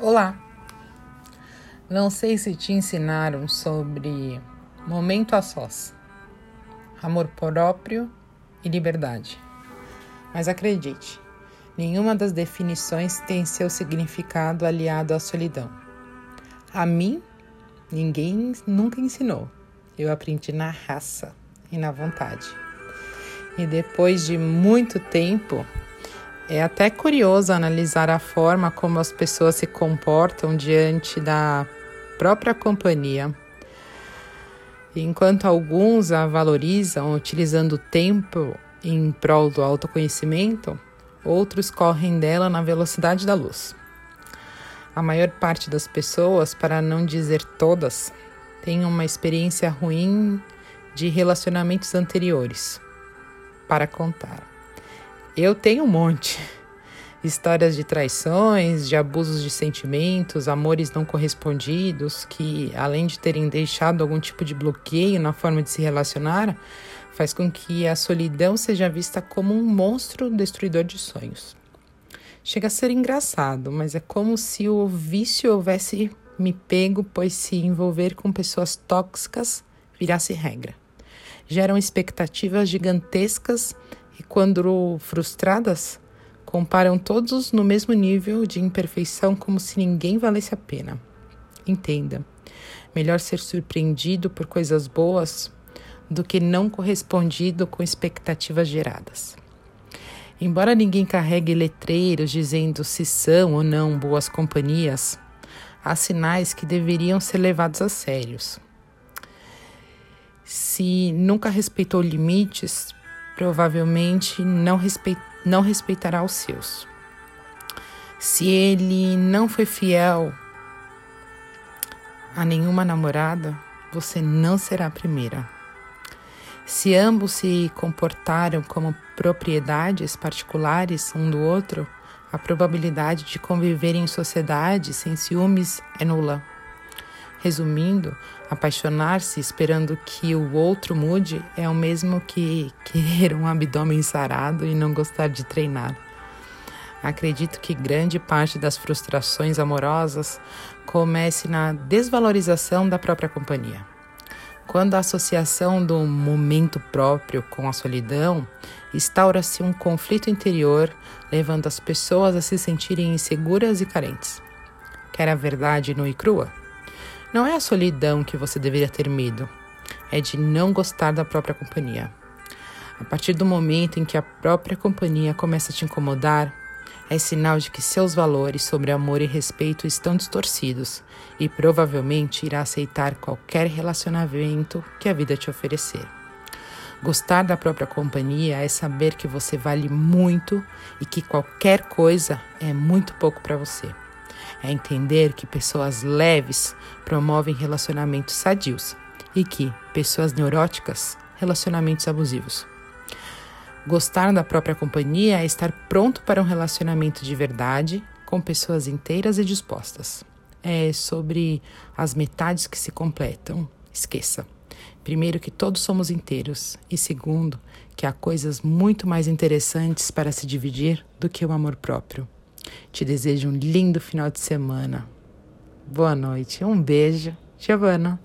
Olá! Não sei se te ensinaram sobre momento a sós, amor próprio e liberdade. Mas acredite, nenhuma das definições tem seu significado aliado à solidão. A mim, ninguém nunca ensinou. Eu aprendi na raça e na vontade. E depois de muito tempo, é até curioso analisar a forma como as pessoas se comportam diante da própria companhia. Enquanto alguns a valorizam utilizando o tempo em prol do autoconhecimento, outros correm dela na velocidade da luz. A maior parte das pessoas, para não dizer todas, tem uma experiência ruim de relacionamentos anteriores para contar. Eu tenho um monte. Histórias de traições, de abusos de sentimentos, amores não correspondidos, que além de terem deixado algum tipo de bloqueio na forma de se relacionar, faz com que a solidão seja vista como um monstro destruidor de sonhos. Chega a ser engraçado, mas é como se o vício houvesse me pego, pois se envolver com pessoas tóxicas virasse regra. Geram expectativas gigantescas e, quando frustradas, comparam todos no mesmo nível de imperfeição como se ninguém valesse a pena. Entenda: melhor ser surpreendido por coisas boas do que não correspondido com expectativas geradas. Embora ninguém carregue letreiros dizendo se são ou não boas companhias, há sinais que deveriam ser levados a sérios. Se nunca respeitou limites, provavelmente não, respeit não respeitará os seus. Se ele não foi fiel a nenhuma namorada, você não será a primeira. Se ambos se comportaram como propriedades particulares um do outro, a probabilidade de conviver em sociedade sem ciúmes é nula. Resumindo, apaixonar-se esperando que o outro mude é o mesmo que querer um abdômen sarado e não gostar de treinar. Acredito que grande parte das frustrações amorosas comece na desvalorização da própria companhia. Quando a associação do momento próprio com a solidão, instaura-se um conflito interior, levando as pessoas a se sentirem inseguras e carentes. Quer a verdade nua e crua? Não é a solidão que você deveria ter medo, é de não gostar da própria companhia. A partir do momento em que a própria companhia começa a te incomodar, é sinal de que seus valores sobre amor e respeito estão distorcidos e provavelmente irá aceitar qualquer relacionamento que a vida te oferecer. Gostar da própria companhia é saber que você vale muito e que qualquer coisa é muito pouco para você é entender que pessoas leves promovem relacionamentos sadios e que pessoas neuróticas, relacionamentos abusivos. Gostar da própria companhia é estar pronto para um relacionamento de verdade com pessoas inteiras e dispostas. É sobre as metades que se completam. Esqueça. Primeiro, que todos somos inteiros, e segundo, que há coisas muito mais interessantes para se dividir do que o amor próprio. Te desejo um lindo final de semana. Boa noite. Um beijo. Giovana.